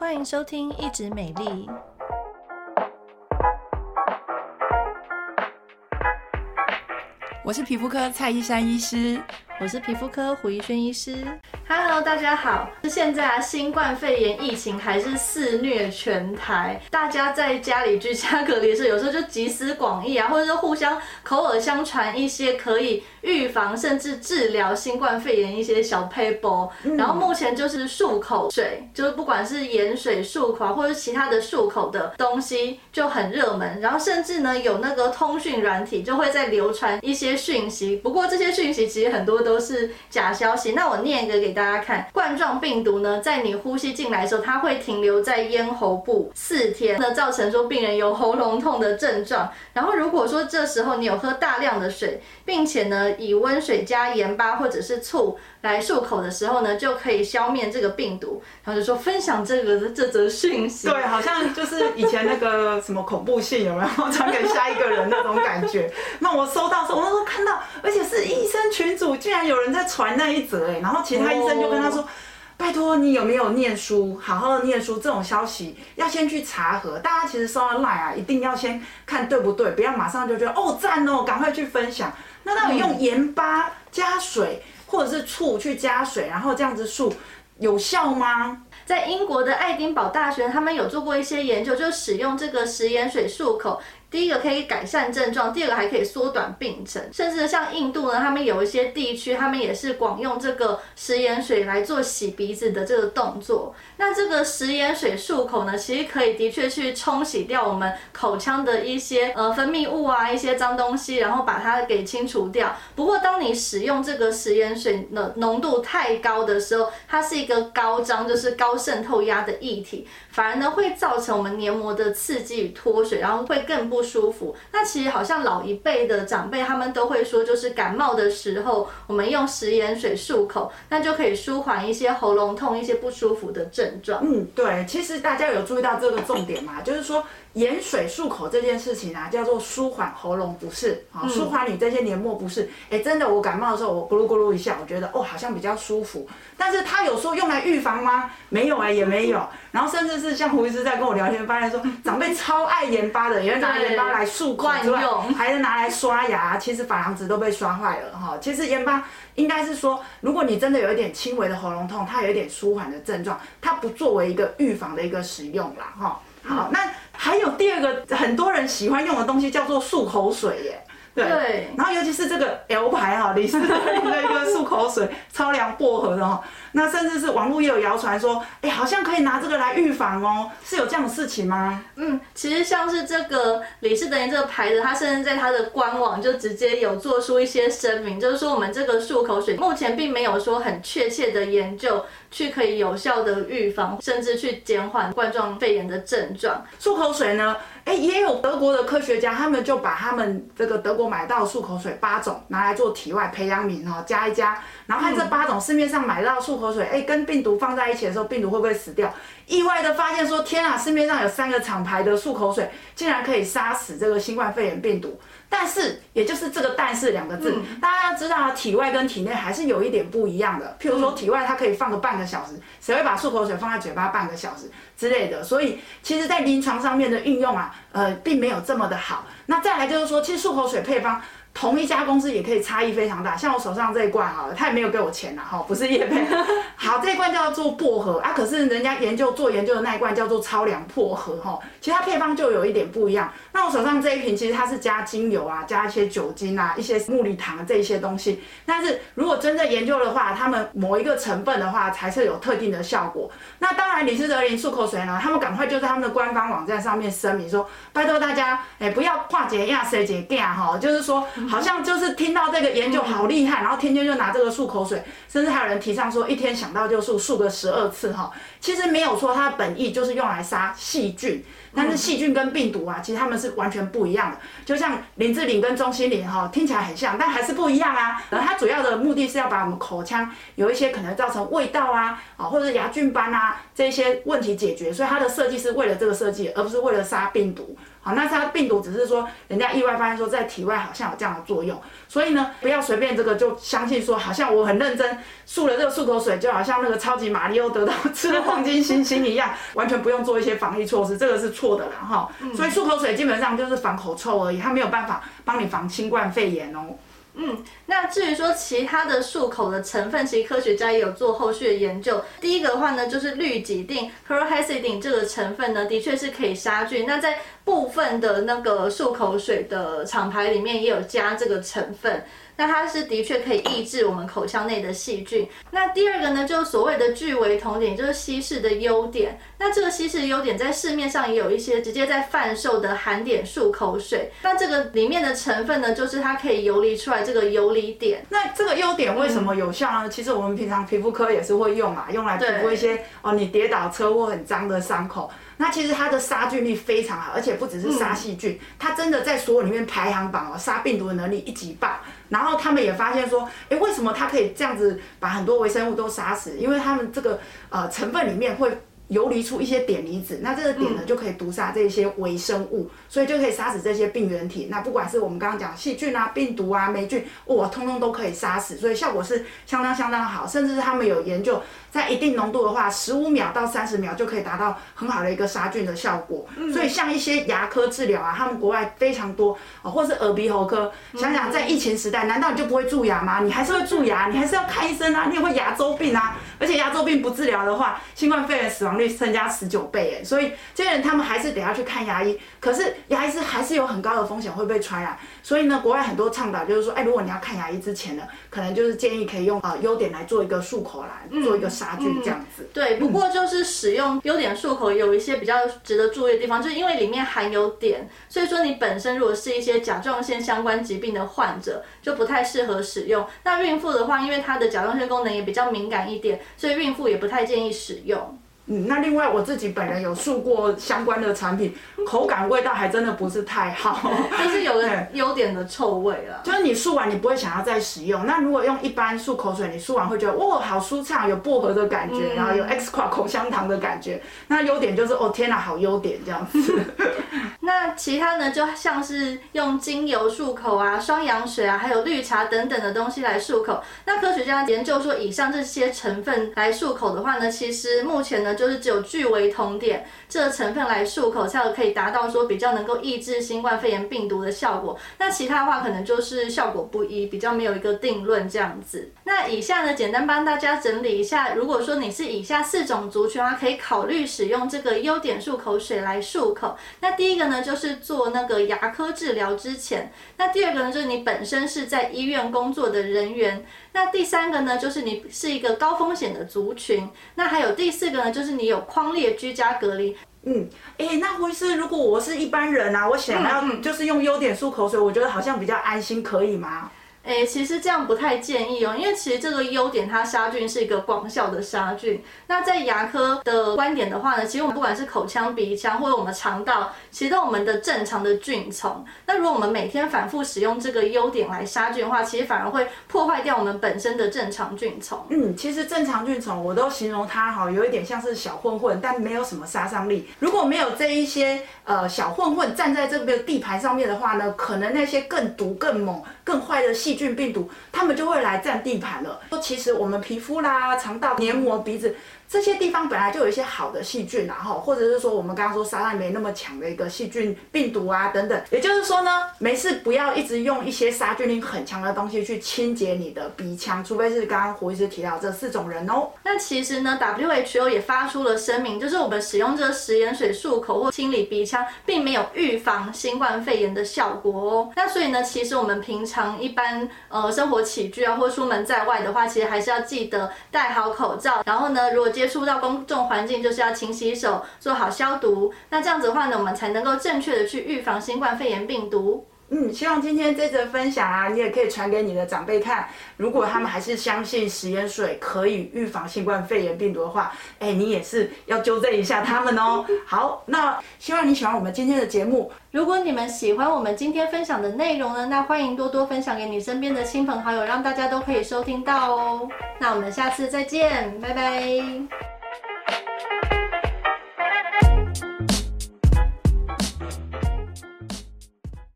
欢迎收听一直美丽。我是皮肤科蔡依珊医师，我是皮肤科胡一轩医师。Hello，大家好。现在啊，新冠肺炎疫情还是肆虐全台，大家在家里居家隔离的时候，有时候就集思广益啊，或者是互相口耳相传一些可以预防甚至治疗新冠肺炎一些小 paper。然后目前就是漱口水，就是不管是盐水漱口或者其他的漱口的东西就很热门。然后甚至呢，有那个通讯软体就会在流传一些讯息，不过这些讯息其实很多都是假消息。那我念一个给大家大家看，冠状病毒呢，在你呼吸进来的时候，它会停留在咽喉部四天，那造成说病人有喉咙痛的症状。然后如果说这时候你有喝大量的水，并且呢以温水加盐巴或者是醋来漱口的时候呢，就可以消灭这个病毒。然后就说分享这个这则讯息，对，好像就是以前那个什么恐怖信有没有传给下一个人那种感觉。那我收到时候，我那时候看到，而且是医生群组，竟然有人在传那一则哎，然后其他医生就跟他说。拜托你有没有念书？好好的念书，这种消息要先去查核。大家其实收到 LINE 啊，一定要先看对不对，不要马上就觉得哦赞哦，赶快去分享。那到底用盐巴加水或者是醋去加水，然后这样子漱有效吗？在英国的爱丁堡大学，他们有做过一些研究，就使用这个食盐水漱口。第一个可以改善症状，第二个还可以缩短病程，甚至像印度呢，他们有一些地区，他们也是广用这个食盐水来做洗鼻子的这个动作。那这个食盐水漱口呢，其实可以的确去冲洗掉我们口腔的一些呃分泌物啊，一些脏东西，然后把它给清除掉。不过，当你使用这个食盐水的浓度太高的时候，它是一个高张，就是高渗透压的液体，反而呢会造成我们黏膜的刺激与脱水，然后会更不。不舒服，那其实好像老一辈的长辈他们都会说，就是感冒的时候，我们用食盐水漱口，那就可以舒缓一些喉咙痛、一些不舒服的症状。嗯，对，其实大家有注意到这个重点吗？就是说。盐水漱口这件事情啊，叫做舒缓喉咙不适，啊，舒缓你这些黏膜不适。哎、嗯，真的，我感冒的时候，我咕噜咕噜一下，我觉得哦，好像比较舒服。但是他有说用来预防吗？没有哎，也没有。然后甚至是像胡医师在跟我聊天，发现说长辈超爱盐巴的，也会拿盐巴来漱口之外，还是拿来刷牙。其实珐琅质都被刷坏了哈。其实盐巴应该是说，如果你真的有一点轻微的喉咙痛，它有一点舒缓的症状，它不作为一个预防的一个使用啦哈。好，那。还有第二个很多人喜欢用的东西叫做漱口水耶，对，对，然后尤其是这个 L 牌哈，李斯特林的一个漱口水，超凉薄荷的哈，那甚至是网络也有谣传说，哎，好像可以拿这个来预防哦，是有这样的事情吗？嗯，其实像是这个李斯特林这个牌子，它甚至在它的官网就直接有做出一些声明，就是说我们这个漱口水目前并没有说很确切的研究。去可以有效的预防，甚至去减缓冠状肺炎的症状。漱口水呢，哎，也有德国的科学家，他们就把他们这个德国买到的漱口水八种拿来做体外培养皿哦，加一加，然后看这八种市面上买到的漱口水，哎，跟病毒放在一起的时候，病毒会不会死掉？意外的发现说，天啊，市面上有三个厂牌的漱口水，竟然可以杀死这个新冠肺炎病毒。但是，也就是这个“但是”两个字，嗯、大家要知道，体外跟体内还是有一点不一样的。譬如说，体外它可以放个半个小时，谁会把漱口水放在嘴巴半个小时之类的？所以，其实，在临床上面的运用啊，呃，并没有这么的好。那再来就是说，其实漱口水配方。同一家公司也可以差异非常大，像我手上这一罐哈，他也没有给我钱呐，哈，不是叶配。好，这一罐叫做薄荷啊，可是人家研究做研究的那一罐叫做超凉薄荷哈，其实它配方就有一点不一样。那我手上这一瓶其实它是加精油啊，加一些酒精啊，一些茉莉糖这一些东西。但是如果真正研究的话，他们某一个成分的话才是有特定的效果。那当然，李斯德林漱口水呢，他们赶快就在他们的官方网站上面声明说，拜托大家，哎、欸，不要跨节亚谁节干哈，就是说。好像就是听到这个研究好厉害，然后天天就拿这个漱口水，甚至还有人提倡说一天想到就漱漱个十二次哈。其实没有错，它的本意就是用来杀细菌，但是细菌跟病毒啊，其实它们是完全不一样的。就像林志玲跟钟欣凌哈，听起来很像，但还是不一样啊。然后它主要的目的是要把我们口腔有一些可能造成味道啊啊或者牙菌斑啊这些问题解决，所以它的设计是为了这个设计，而不是为了杀病毒。好，那它的病毒只是说人家意外发现说在体外好像有这样的作用，所以呢，不要随便这个就相信说好像我很认真漱了这个漱口水，就好像那个超级马里奥得到吃了黄金星星一样，完全不用做一些防疫措施，这个是错的啦哈。所以漱口水基本上就是防口臭而已，它没有办法帮你防新冠肺炎哦。嗯，那至于说其他的漱口的成分，其实科学家也有做后续的研究。第一个的话呢，就是氯己定 chlorhexidine 这个成分呢，的确是可以杀菌。那在部分的那个漱口水的厂牌里面也有加这个成分。那它是的确可以抑制我们口腔内的细菌。那第二个呢，就是所谓的聚维酮碘，就是稀释的优点。那这个稀释的优点在市面上也有一些直接在贩售的含碘漱口水。那这个里面的成分呢，就是它可以游离出来这个游离碘。那这个优点为什么有效呢？嗯、其实我们平常皮肤科也是会用啊，用来皮肤一些哦，你跌倒车祸很脏的伤口。那其实它的杀菌力非常好，而且不只是杀细菌，嗯、它真的在所有里面排行榜哦，杀病毒的能力一级棒。然后他们也发现说，哎，为什么它可以这样子把很多微生物都杀死？因为他们这个呃成分里面会。游离出一些碘离子，那这个碘呢就可以毒杀这些微生物，嗯、所以就可以杀死这些病原体。那不管是我们刚刚讲细菌啊、病毒啊、霉菌，哇，通通都可以杀死，所以效果是相当相当好。甚至是他们有研究，在一定浓度的话，十五秒到三十秒就可以达到很好的一个杀菌的效果。嗯、所以像一些牙科治疗啊，他们国外非常多啊，或是耳鼻喉科，想想在疫情时代，难道你就不会蛀牙吗？你还是会蛀牙，你还是要看医生啊，你也会牙周病啊。而且牙周病不治疗的话，新冠肺炎死亡率增加十九倍哎，所以这些人他们还是得要去看牙医。可是牙医是还是有很高的风险会被传染，所以呢，国外很多倡导就是说，哎，如果你要看牙医之前呢，可能就是建议可以用呃优点来做一个漱口来做一个杀菌这样子。对，不过就是使用优点漱口有一些比较值得注意的地方，就是因为里面含有碘，所以说你本身如果是一些甲状腺相关疾病的患者，就不太适合使用。那孕妇的话，因为她的甲状腺功能也比较敏感一点。所以孕妇也不太建议使用。嗯，那另外我自己本人有漱过相关的产品，口感味道还真的不是太好，就是有个 优点的臭味了。就是你漱完你不会想要再使用。那如果用一般漱口水，你漱完会觉得哇好舒畅，有薄荷的感觉，嗯、然后有 X 跨口香糖的感觉。那优点就是哦天哪，好优点这样子。那其他呢，就像是用精油漱口啊、双氧水啊，还有绿茶等等的东西来漱口。那科学家研究说，以上这些成分来漱口的话呢，其实目前呢，就是只有聚维酮碘这个成分来漱口，才有可以达到说比较能够抑制新冠肺炎病毒的效果。那其他的话，可能就是效果不一，比较没有一个定论这样子。那以下呢，简单帮大家整理一下，如果说你是以下四种族群的话，可以考虑使用这个优碘漱口水来漱口。那第一个呢，就是做那个牙科治疗之前；那第二个呢，就是你本身是在医院工作的人员；那第三个呢，就是你是一个高风险的族群；那还有第四个呢，就是你有框列居家隔离。嗯，哎、欸，那回事，如果我是一般人啊，我想要就是用优点漱口水，我觉得好像比较安心，可以吗？诶、其实这样不太建议哦，因为其实这个优点它杀菌是一个广效的杀菌。那在牙科的观点的话呢，其实我们不管是口腔、鼻腔或者我们肠道，其实都我们的正常的菌丛。那如果我们每天反复使用这个优点来杀菌的话，其实反而会破坏掉我们本身的正常菌丛。嗯，其实正常菌丛我都形容它哈，有一点像是小混混，但没有什么杀伤力。如果没有这一些呃小混混站在这个地盘上面的话呢，可能那些更毒、更猛、更坏的细。细菌病毒，他们就会来占地盘了。说其实我们皮肤啦、肠道、黏膜、鼻子。这些地方本来就有一些好的细菌，然后或者是说我们刚刚说杀伤力没那么强的一个细菌、病毒啊等等。也就是说呢，没事不要一直用一些杀菌力很强的东西去清洁你的鼻腔，除非是刚刚胡医师提到这四种人哦。那其实呢，WHO 也发出了声明，就是我们使用这个食盐水漱口或清理鼻腔，并没有预防新冠肺炎的效果哦。那所以呢，其实我们平常一般呃生活起居啊，或出门在外的话，其实还是要记得戴好口罩。然后呢，如果接触到公众环境，就是要勤洗手，做好消毒。那这样子的话呢，我们才能够正确的去预防新冠肺炎病毒。嗯，希望今天这则分享啊，你也可以传给你的长辈看。如果他们还是相信食盐水可以预防新冠肺炎病毒的话，哎，你也是要纠正一下他们哦。好，那希望你喜欢我们今天的节目。如果你们喜欢我们今天分享的内容呢，那欢迎多多分享给你身边的亲朋好友，让大家都可以收听到哦。那我们下次再见，拜拜。